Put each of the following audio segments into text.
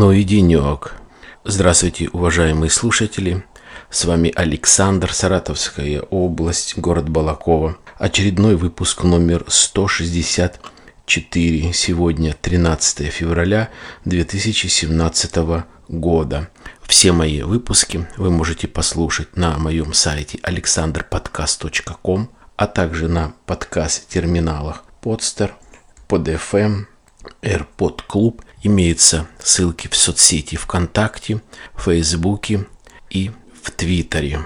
Ну и денек. Здравствуйте, уважаемые слушатели. С вами Александр, Саратовская область, город Балакова. Очередной выпуск номер 164. Сегодня 13 февраля 2017 года. Все мои выпуски вы можете послушать на моем сайте alexanderpodcast.com, а также на подкаст-терминалах Podster, PodFM, AirPod Club Имеются ссылки в соцсети ВКонтакте, в Фейсбуке и в Твиттере.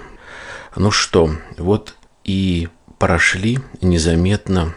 Ну что, вот и прошли незаметно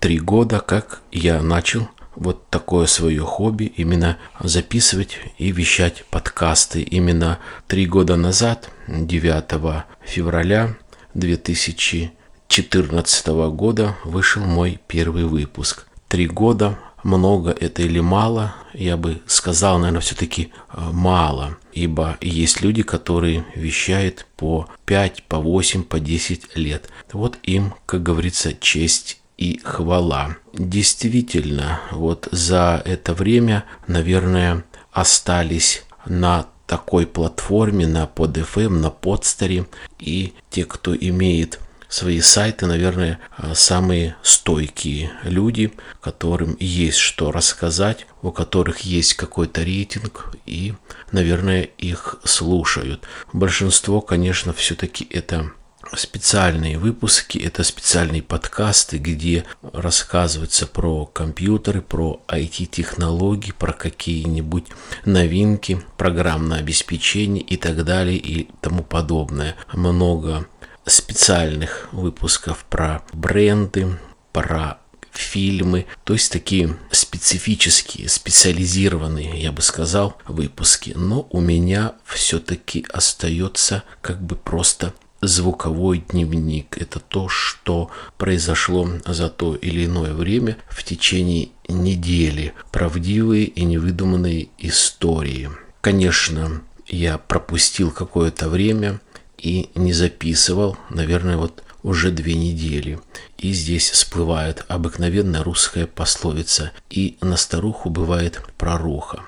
три года, как я начал вот такое свое хобби, именно записывать и вещать подкасты. Именно три года назад, 9 февраля 2014 года, вышел мой первый выпуск. Три года много это или мало, я бы сказал, наверное, все-таки э, мало, ибо есть люди, которые вещают по 5, по 8, по 10 лет. Вот им, как говорится, честь и хвала. Действительно, вот за это время, наверное, остались на такой платформе, на PodFM, на подстере, и те, кто имеет свои сайты, наверное, а, самые стойкие люди, которым есть что рассказать, у которых есть какой-то рейтинг и, наверное, их слушают. Большинство, конечно, все-таки это специальные выпуски, это специальные подкасты, где рассказывается про компьютеры, про IT-технологии, про какие-нибудь новинки, программное обеспечение и так далее и тому подобное. Много специальных выпусков про бренды, про фильмы, то есть такие специфические, специализированные, я бы сказал, выпуски. Но у меня все-таки остается как бы просто звуковой дневник. Это то, что произошло за то или иное время в течение недели. Правдивые и невыдуманные истории. Конечно, я пропустил какое-то время, и не записывал, наверное, вот уже две недели. И здесь всплывает обыкновенная русская пословица «И на старуху бывает проруха».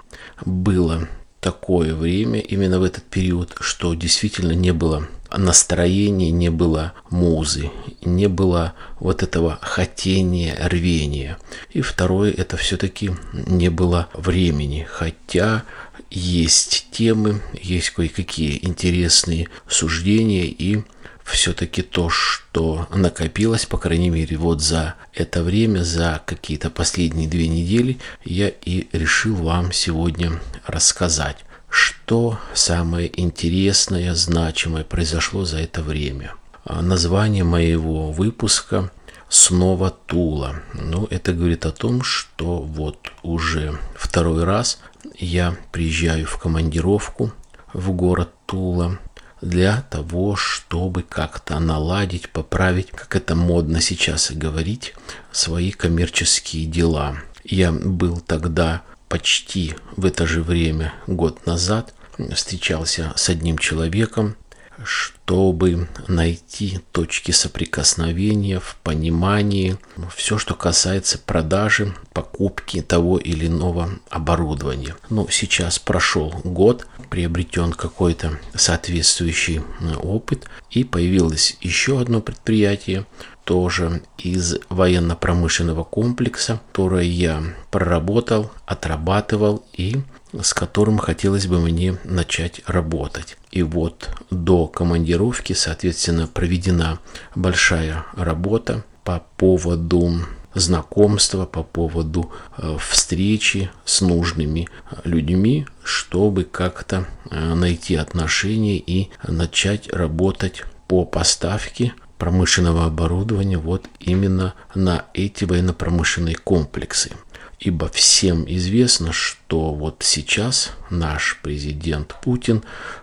Было такое время, именно в этот период, что действительно не было настроения, не было музы, не было вот этого хотения, рвения. И второе, это все-таки не было времени, хотя есть темы, есть кое-какие интересные суждения и все-таки то, что накопилось, по крайней мере, вот за это время, за какие-то последние две недели, я и решил вам сегодня рассказать, что самое интересное, значимое произошло за это время. А название моего выпуска снова Тула. Ну, это говорит о том, что вот уже второй раз я приезжаю в командировку в город Тула для того, чтобы как-то наладить, поправить, как это модно сейчас говорить, свои коммерческие дела. Я был тогда почти в это же время, год назад, встречался с одним человеком, чтобы найти точки соприкосновения в понимании все, что касается продажи, покупки того или иного оборудования. Ну, сейчас прошел год, приобретен какой-то соответствующий опыт, и появилось еще одно предприятие, тоже из военно-промышленного комплекса, которое я проработал, отрабатывал и с которым хотелось бы мне начать работать. И вот до командировки, соответственно, проведена большая работа по поводу знакомства, по поводу э, встречи с нужными э, людьми, чтобы как-то э, найти отношения и начать работать по поставке промышленного оборудования вот именно на эти военно-промышленные комплексы. Ибо всем известно, что вот сейчас наш президент Путин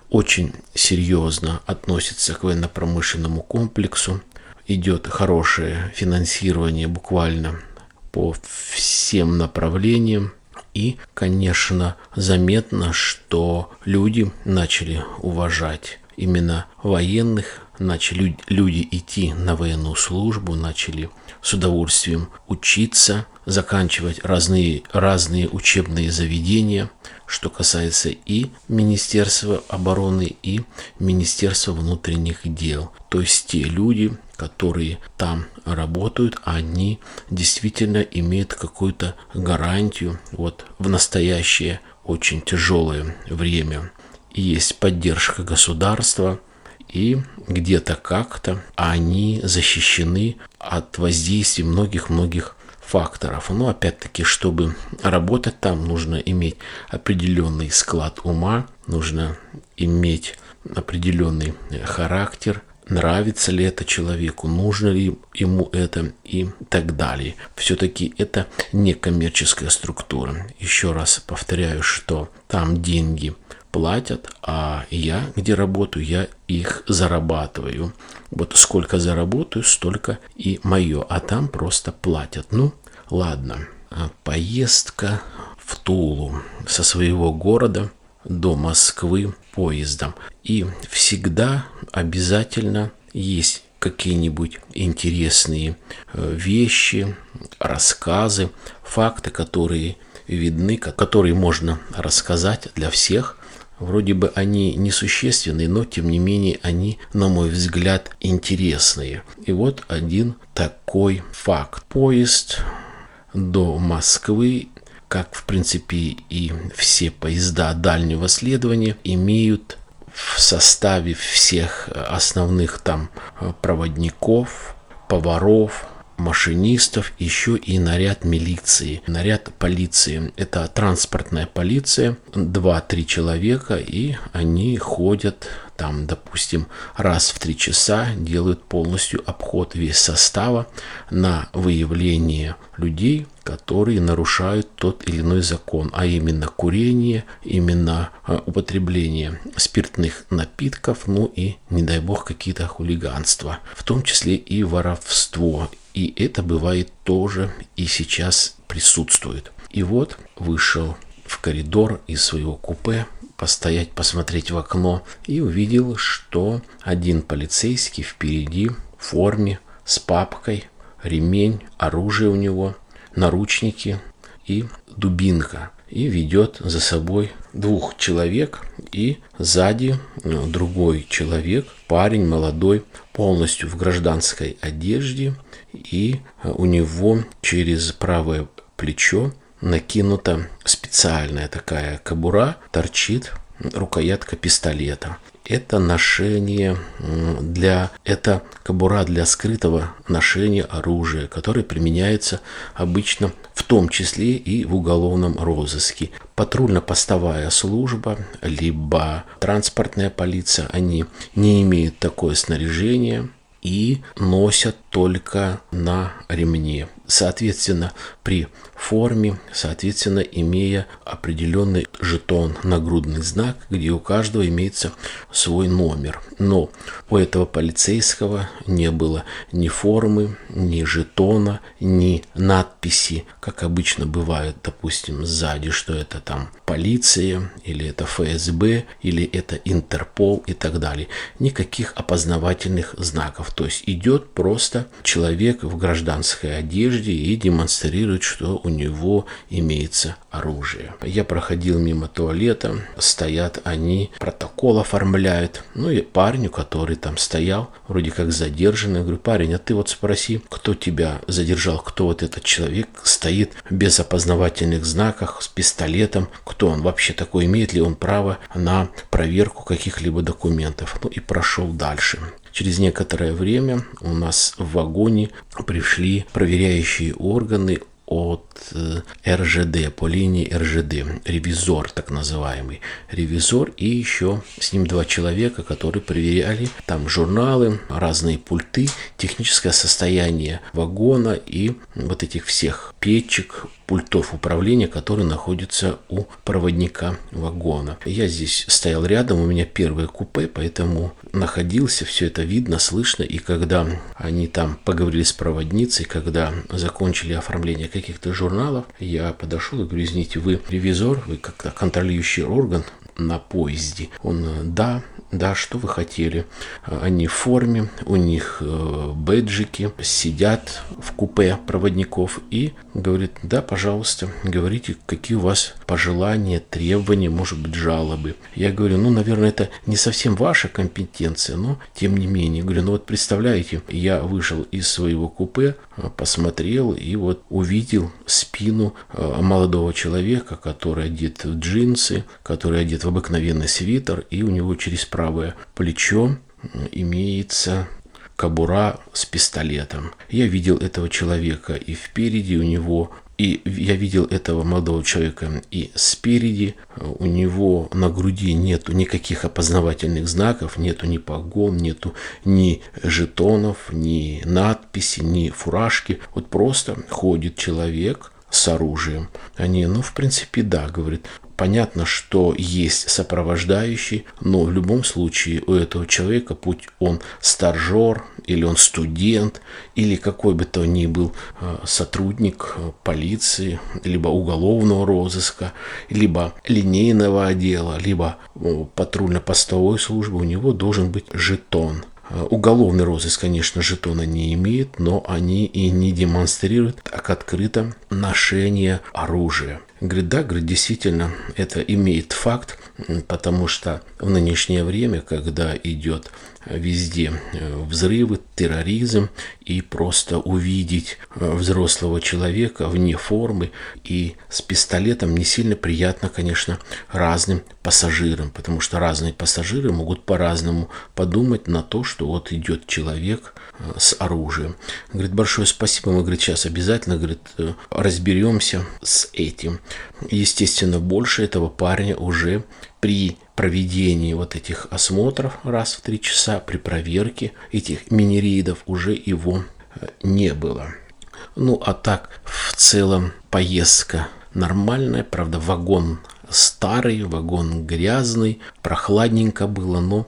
очень серьезно относится к военно-промышленному комплексу. Идет хорошее финансирование буквально по всем направлениям. И, конечно, заметно, что люди начали уважать именно военных, начали люди идти на военную службу, начали с удовольствием учиться, заканчивать разные, разные учебные заведения, что касается и Министерства обороны, и Министерства внутренних дел. То есть те люди, которые там работают, они действительно имеют какую-то гарантию вот в настоящее очень тяжелое время. И есть поддержка государства, и где-то как-то они защищены от воздействия многих-многих факторов. Но опять-таки, чтобы работать там, нужно иметь определенный склад ума, нужно иметь определенный характер, нравится ли это человеку, нужно ли ему это и так далее. Все-таки это не коммерческая структура. Еще раз повторяю, что там деньги платят, а я, где работаю, я их зарабатываю. Вот сколько заработаю, столько и мое, а там просто платят. Ну, ладно. А поездка в Тулу со своего города до Москвы поездом. И всегда обязательно есть какие-нибудь интересные э, вещи, рассказы, факты, которые видны, которые можно рассказать для всех, Вроде бы они несущественные, но тем не менее они, на мой взгляд, интересные. И вот один такой факт. Поезд до Москвы, как в принципе и все поезда дальнего следования, имеют в составе всех основных там проводников, поваров, машинистов, еще и наряд милиции, наряд полиции. Это транспортная полиция, два-три человека, и они ходят там, допустим, раз в три часа делают полностью обход весь состава на выявление людей, которые нарушают тот или иной закон, а именно курение, именно а, употребление спиртных напитков, ну и, не дай бог, какие-то хулиганства, в том числе и воровство. И это бывает тоже и сейчас присутствует. И вот вышел в коридор из своего купе, постоять, посмотреть в окно и увидел, что один полицейский впереди в форме с папкой, ремень, оружие у него, наручники и дубинка. И ведет за собой двух человек и сзади ну, другой человек, парень молодой, полностью в гражданской одежде и у него через правое плечо накинута специальная такая кобура, торчит рукоятка пистолета. Это ношение для, это кобура для скрытого ношения оружия, которое применяется обычно в том числе и в уголовном розыске. Патрульно-постовая служба, либо транспортная полиция, они не имеют такое снаряжение и носят только на ремне соответственно, при форме, соответственно, имея определенный жетон, нагрудный знак, где у каждого имеется свой номер. Но у этого полицейского не было ни формы, ни жетона, ни надписи, как обычно бывает, допустим, сзади, что это там полиция, или это ФСБ, или это Интерпол и так далее. Никаких опознавательных знаков. То есть идет просто человек в гражданской одежде, одежде и демонстрирует, что у него имеется оружие. Я проходил мимо туалета, стоят они, протокол оформляют. Ну и парню, который там стоял, вроде как задержанный, говорю, парень, а ты вот спроси, кто тебя задержал, кто вот этот человек стоит без опознавательных знаков, с пистолетом, кто он вообще такой, имеет ли он право на проверку каких-либо документов. Ну и прошел дальше. Через некоторое время у нас в вагоне пришли проверяющие органы от э, РЖД, по линии РЖД, ревизор так называемый, ревизор и еще с ним два человека, которые проверяли там журналы, разные пульты, техническое состояние вагона и вот этих всех печек, пультов управления, которые находятся у проводника вагона. Я здесь стоял рядом, у меня первое купе, поэтому находился, все это видно, слышно. И когда они там поговорили с проводницей, когда закончили оформление каких-то журналов, я подошел и говорю, извините, вы ревизор, вы как-то контролирующий орган, на поезде. Он, да, да, что вы хотели? Они в форме, у них э, бэджики, сидят в купе проводников и говорит, да, пожалуйста, говорите, какие у вас пожелания, требования, может быть, жалобы. Я говорю, ну, наверное, это не совсем ваша компетенция, но тем не менее. Говорю, ну вот представляете, я вышел из своего купе, посмотрел и вот увидел спину э, молодого человека, который одет в джинсы, который одет в обыкновенный свитер, и у него через правое плечо имеется кобура с пистолетом. Я видел этого человека, и впереди у него и я видел этого молодого человека, и спереди у него на груди нету никаких опознавательных знаков, нету ни погон, нету ни жетонов, ни надписи, ни фуражки. Вот просто ходит человек с оружием. Они, ну, в принципе, да, говорит, Понятно, что есть сопровождающий, но в любом случае у этого человека, путь он стажер, или он студент, или какой бы то ни был э, сотрудник э, полиции, либо уголовного розыска, либо линейного отдела, либо патрульно-постовой службы, у него должен быть жетон – Уголовный розыск, конечно, жетона не имеет, но они и не демонстрируют так открыто ношение оружия. Говорит, да, говорит, действительно, это имеет факт, потому что в нынешнее время, когда идет везде э, взрывы, терроризм, и просто увидеть э, взрослого человека вне формы и с пистолетом не сильно приятно, конечно, разным пассажирам, потому что разные пассажиры могут по-разному подумать на то, что вот идет человек э, с оружием. Говорит, большое спасибо, мы, говорит, сейчас обязательно, говорит, разберемся с этим. Естественно, больше этого парня уже при проведении вот этих осмотров раз в три часа, при проверке этих мини-рейдов уже его э, не было. Ну, а так, в целом, поездка нормальная, правда, вагон старый, вагон грязный, прохладненько было, но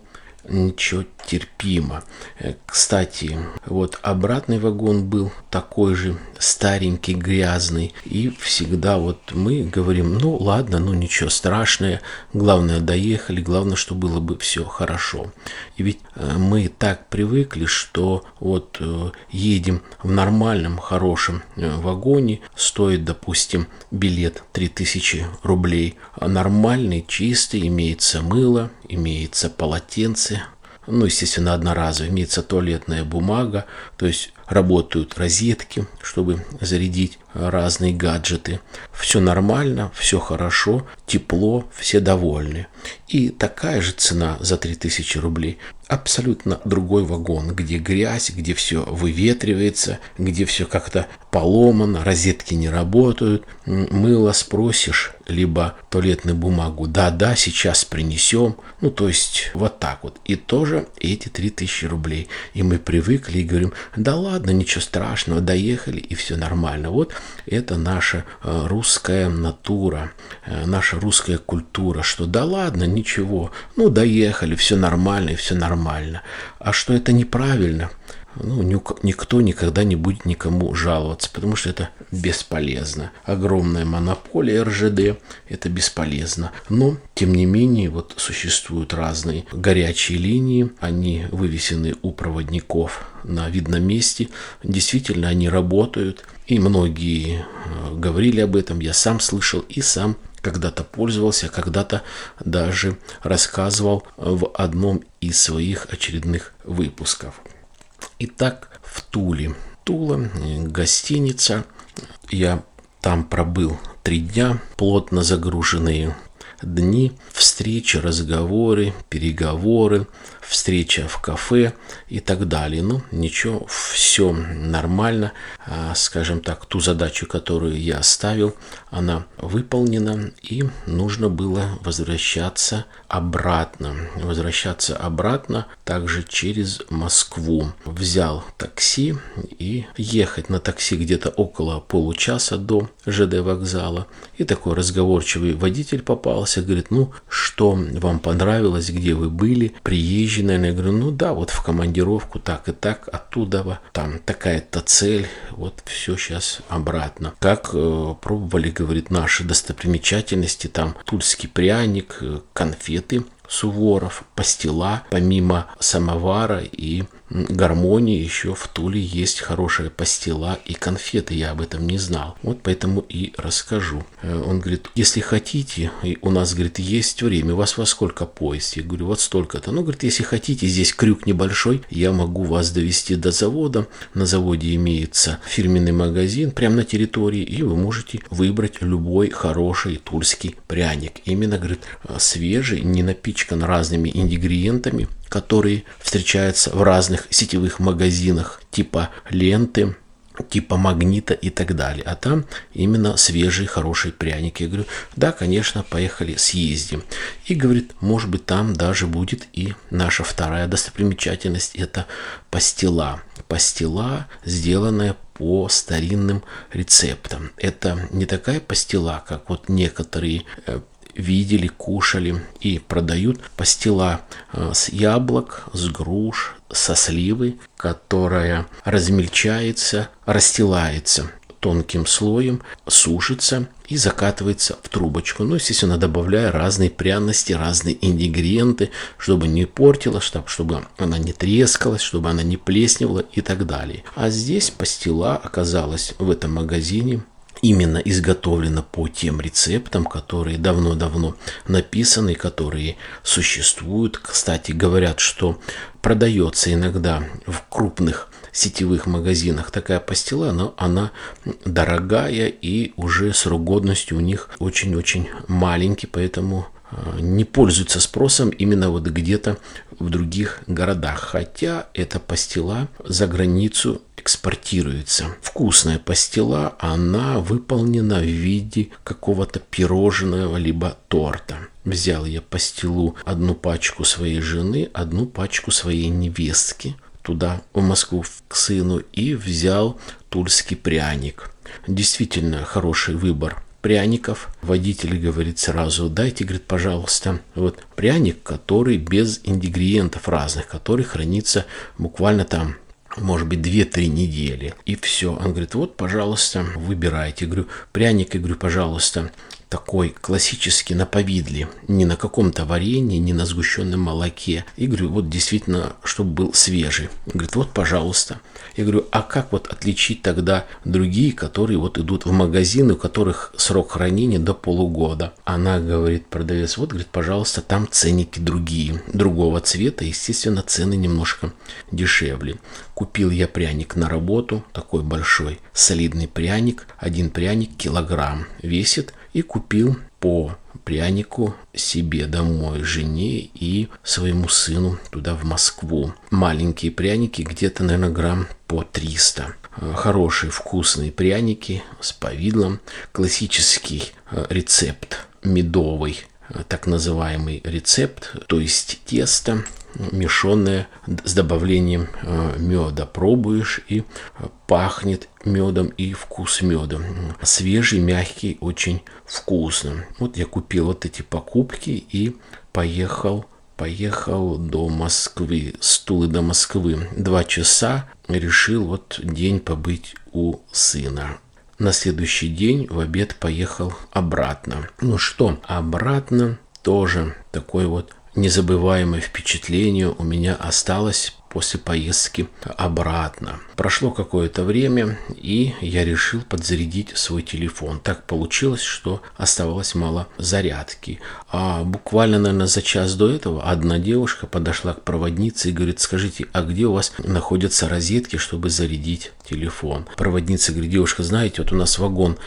ничего терпимо. Э, кстати, вот обратный вагон был такой же старенький, грязный. И всегда вот мы говорим, ну ладно, ну ничего страшного, главное доехали, главное, что было бы все хорошо. И ведь э, мы так привыкли, что вот э, едем в нормальном, хорошем вагоне, стоит, допустим, билет 3000 рублей, а нормальный, чистый, имеется мыло, имеется полотенце, ну, естественно, одноразовый, имеется туалетная бумага, то есть работают розетки, чтобы зарядить разные гаджеты. Все нормально, все хорошо, тепло, все довольны. И такая же цена за 3000 рублей. Абсолютно другой вагон, где грязь, где все выветривается, где все как-то поломано, розетки не работают. Мыло спросишь, либо туалетную бумагу. Да-да, сейчас принесем. Ну, то есть вот так вот. И тоже эти 3000 рублей. И мы привыкли и говорим, да ладно, ничего страшного, доехали и все нормально. Вот это наша э, русская натура, э, наша русская культура, что да ладно, ничего, ну доехали, все нормально и все нормально. А что это неправильно – ну, никто никогда не будет никому жаловаться, потому что это бесполезно. Огромная монополия РЖД, это бесполезно. Но, тем не менее, вот существуют разные горячие линии, они вывесены у проводников на видном месте. Действительно, они работают, и многие э, говорили об этом, я сам слышал и сам когда-то пользовался, когда-то даже рассказывал в одном из своих очередных выпусков. Итак, в Туле. Тула, гостиница. Я там пробыл три дня, плотно загруженные дни, встречи, разговоры, переговоры, встреча в кафе и так далее. Ну, ничего, все нормально. А, скажем так, ту задачу, которую я ставил, она выполнена, и нужно было возвращаться обратно. Возвращаться обратно также через Москву. Взял такси и ехать на такси где-то около получаса до ЖД вокзала. И такой разговорчивый водитель попался, говорит, ну, что вам понравилось, где вы были, приезжий, наверное. Я говорю, ну да, вот в командировку так и так, оттуда, там такая-то цель, вот все сейчас обратно. Как э, пробовали, говорит, наши достопримечательности, там тульский пряник, э, конфеты, Суворов, пастила, помимо самовара и гармонии еще в Туле есть хорошая пастила и конфеты. Я об этом не знал. Вот поэтому и расскажу. Э, он говорит, если хотите, и у нас, говорит, есть время, у вас во сколько поезд? Я говорю, вот столько-то. Ну, говорит, если хотите, здесь крюк небольшой, я могу вас довести до завода. На заводе имеется фирменный магазин прямо на территории, и вы можете выбрать любой хороший тульский пряник. Именно, говорит, свежий, не напичкан разными ингредиентами, которые встречаются в разных сетевых магазинах типа ленты, типа магнита и так далее. А там именно свежий, хороший пряник. Я говорю, да, конечно, поехали, съездим. И говорит, может быть, там даже будет и наша вторая достопримечательность. Это пастила. Пастила, сделанная по старинным рецептам. Это не такая пастила, как вот некоторые э, видели, кушали и продают пастила э, с яблок, с груш, со сливы, которая размельчается, расстилается тонким слоем, сушится и закатывается в трубочку. Ну, естественно, добавляя разные пряности, разные ингредиенты, чтобы не портилась, чтобы она не трескалась, чтобы она не плесневала и так далее. А здесь пастила оказалась в этом магазине именно изготовлено по тем рецептам, которые давно-давно написаны, которые существуют. Кстати, говорят, что продается иногда в крупных сетевых магазинах такая пастила, но она дорогая и уже срок годности у них очень-очень маленький, поэтому а, не пользуется спросом именно вот где-то в других городах. Хотя эта пастила за границу экспортируется. Вкусная пастила, она выполнена в виде какого-то пирожного либо торта. Взял я пастилу, одну пачку своей жены, одну пачку своей невестки туда, в Москву, к сыну, и взял тульский пряник. Действительно хороший выбор пряников. Водитель говорит сразу, дайте, говорит, пожалуйста, вот пряник, который без ингредиентов разных, который хранится буквально там может быть, 2-3 недели. И все. Он говорит, вот, пожалуйста, выбирайте. Я говорю, пряник, я говорю, пожалуйста, такой классический на повидле, не на каком-то варенье, не на сгущенном молоке. И говорю, вот действительно, чтобы был свежий. Говорит, вот, пожалуйста. Я говорю, а как вот отличить тогда другие, которые вот идут в магазины, у которых срок хранения до полугода? Она говорит, продавец, вот, говорит, пожалуйста, там ценники другие, другого цвета, естественно, цены немножко дешевле. Купил я пряник на работу, такой большой, солидный пряник, один пряник килограмм весит, и купил по прянику себе домой, жене и своему сыну туда в Москву. Маленькие пряники, где-то, наверное, грамм по 300. Э, хорошие вкусные пряники с повидлом. Классический э, рецепт медовый, э, так называемый рецепт, то есть тесто мешанное с добавлением меда. Пробуешь и пахнет медом и вкус меда. Свежий, мягкий, очень вкусно. Вот я купил вот эти покупки и поехал поехал до Москвы, с Тулы до Москвы. Два часа решил вот день побыть у сына. На следующий день в обед поехал обратно. Ну что, обратно тоже такой вот незабываемое впечатление у меня осталось после поездки обратно. Прошло какое-то время, и я решил подзарядить свой телефон. Так получилось, что оставалось мало зарядки. А буквально, наверное, за час до этого одна девушка подошла к проводнице и говорит, скажите, а где у вас находятся розетки, чтобы зарядить телефон? Проводница говорит, девушка, знаете, вот у нас вагон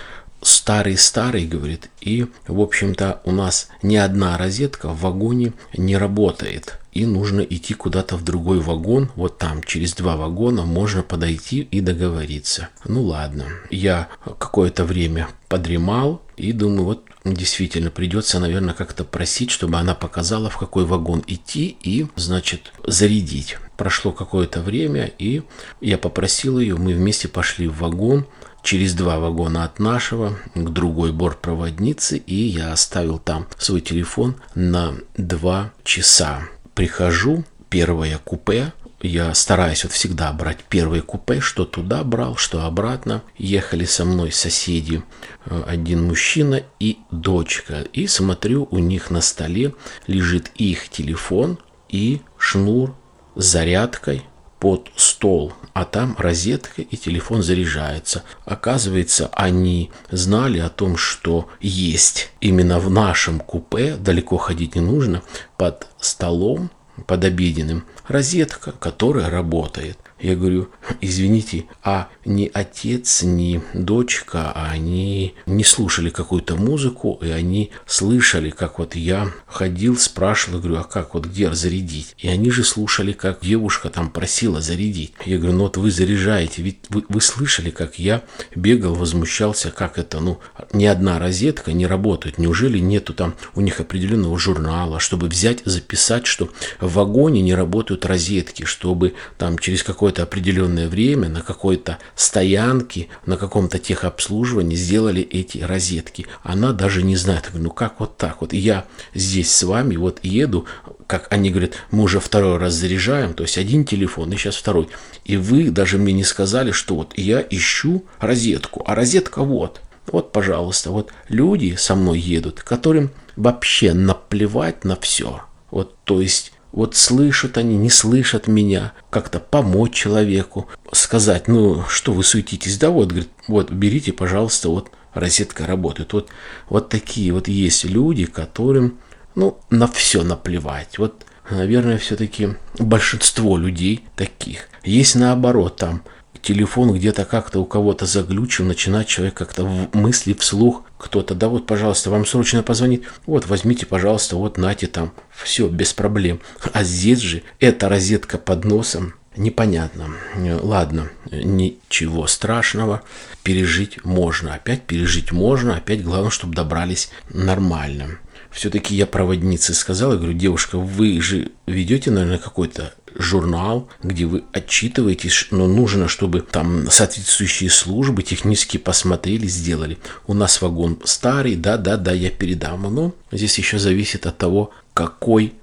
старый-старый, говорит, и, в общем-то, у нас ни одна розетка в вагоне не работает. И нужно идти куда-то в другой вагон, вот там, через два вагона можно подойти и договориться. Ну ладно, я какое-то время подремал и думаю, вот действительно придется, наверное, как-то просить, чтобы она показала, в какой вагон идти и, значит, зарядить. Прошло какое-то время, и я попросил ее, мы вместе пошли в вагон, через два вагона от нашего к другой бортпроводнице, и я оставил там свой телефон на два часа. Прихожу, первое купе, я стараюсь вот всегда брать первые купе, что туда брал, что обратно. Ехали со мной соседи, э, один мужчина и дочка. И смотрю, у них на столе лежит их телефон и шнур с зарядкой под стол, а там розетка и телефон заряжается. Оказывается, они знали о том, что есть именно в нашем купе, далеко ходить не нужно, под столом под обеденным розетка, которая работает. Я говорю, извините, а ни отец, ни дочка, они не слушали какую-то музыку, и они слышали, как вот я ходил, спрашивал, говорю, а как вот где зарядить? И они же слушали, как девушка там просила зарядить. Я говорю, ну вот вы заряжаете, ведь вы, вы слышали, как я бегал, возмущался, как это, ну, ни одна розетка не работает. Неужели нету там у них определенного журнала, чтобы взять, записать, что в вагоне не работают розетки, чтобы там через какое какое-то определенное время на какой-то стоянке, на каком-то техобслуживании сделали эти розетки. Она даже не знает, ну как вот так вот. Я здесь с вами вот еду, как они говорят, мы уже второй раз заряжаем, то есть один телефон и сейчас второй. И вы даже мне не сказали, что вот я ищу розетку, а розетка вот. Вот, пожалуйста, вот люди со мной едут, которым вообще наплевать на все. Вот, то есть вот слышат они, не слышат меня, как-то помочь человеку, сказать, ну, что вы суетитесь, да, вот, говорит, вот, берите, пожалуйста, вот, розетка работает. Вот, вот такие вот есть люди, которым, ну, на все наплевать. Вот, наверное, все-таки большинство людей таких. Есть наоборот, там, телефон где-то как-то у кого-то заглючил, начинает человек как-то в мысли вслух кто-то, да вот, пожалуйста, вам срочно позвонит, вот, возьмите, пожалуйста, вот, нате там, все, без проблем. А здесь же эта розетка под носом, непонятно. Ладно, ничего страшного, пережить можно. Опять пережить можно, опять главное, чтобы добрались нормально. Все-таки я проводнице сказал, говорю, девушка, вы же ведете, наверное, какой-то журнал, где вы отчитываетесь, но нужно, чтобы там соответствующие службы технически посмотрели, сделали. У нас вагон старый, да, да, да, я передам. Но здесь еще зависит от того, какой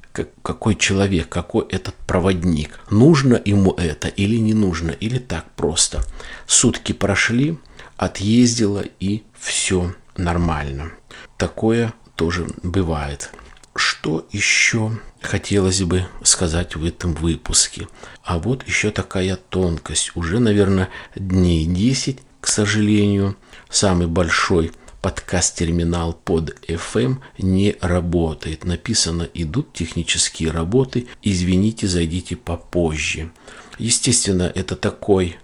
какой человек, какой этот проводник. Нужно ему это или не нужно, или так просто. Сутки прошли, отъездила и все нормально. Такое тоже бывает. Что еще хотелось бы сказать в этом выпуске? А вот еще такая тонкость. Уже, наверное, дней 10, к сожалению, самый большой подкаст-терминал под FM не работает. Написано «Идут технические работы, извините, зайдите попозже». Естественно, это такой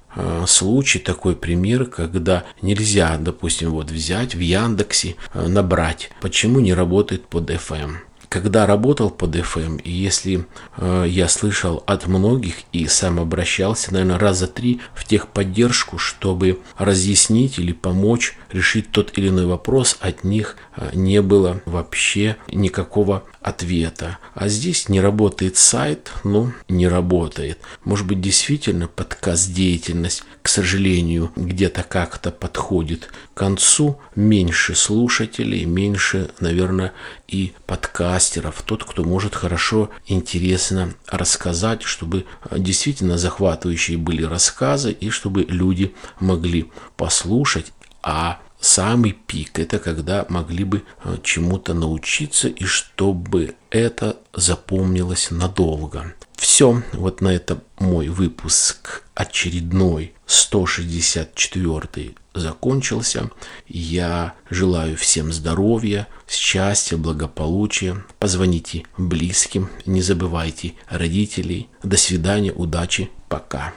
случай, такой пример, когда нельзя, допустим, вот взять в Яндексе, э, набрать, почему не работает под FM когда работал под FM, и если э, я слышал от многих и сам обращался, наверное, раза три в техподдержку, чтобы разъяснить или помочь решить тот или иной вопрос, от них э, не было вообще никакого ответа. А здесь не работает сайт, ну, не работает. Может быть, действительно подкаст-деятельность, к сожалению, где-то как-то подходит к концу. Меньше слушателей, меньше, наверное, и подкастеров. Тот, кто может хорошо, интересно рассказать, чтобы действительно захватывающие были рассказы и чтобы люди могли послушать, а самый пик – это когда могли бы э, чему-то научиться и чтобы это запомнилось надолго. Все, вот на этом мой выпуск очередной 164 закончился. Я желаю всем здоровья, счастья, благополучия. Позвоните близким, не забывайте родителей. До свидания, удачи, пока.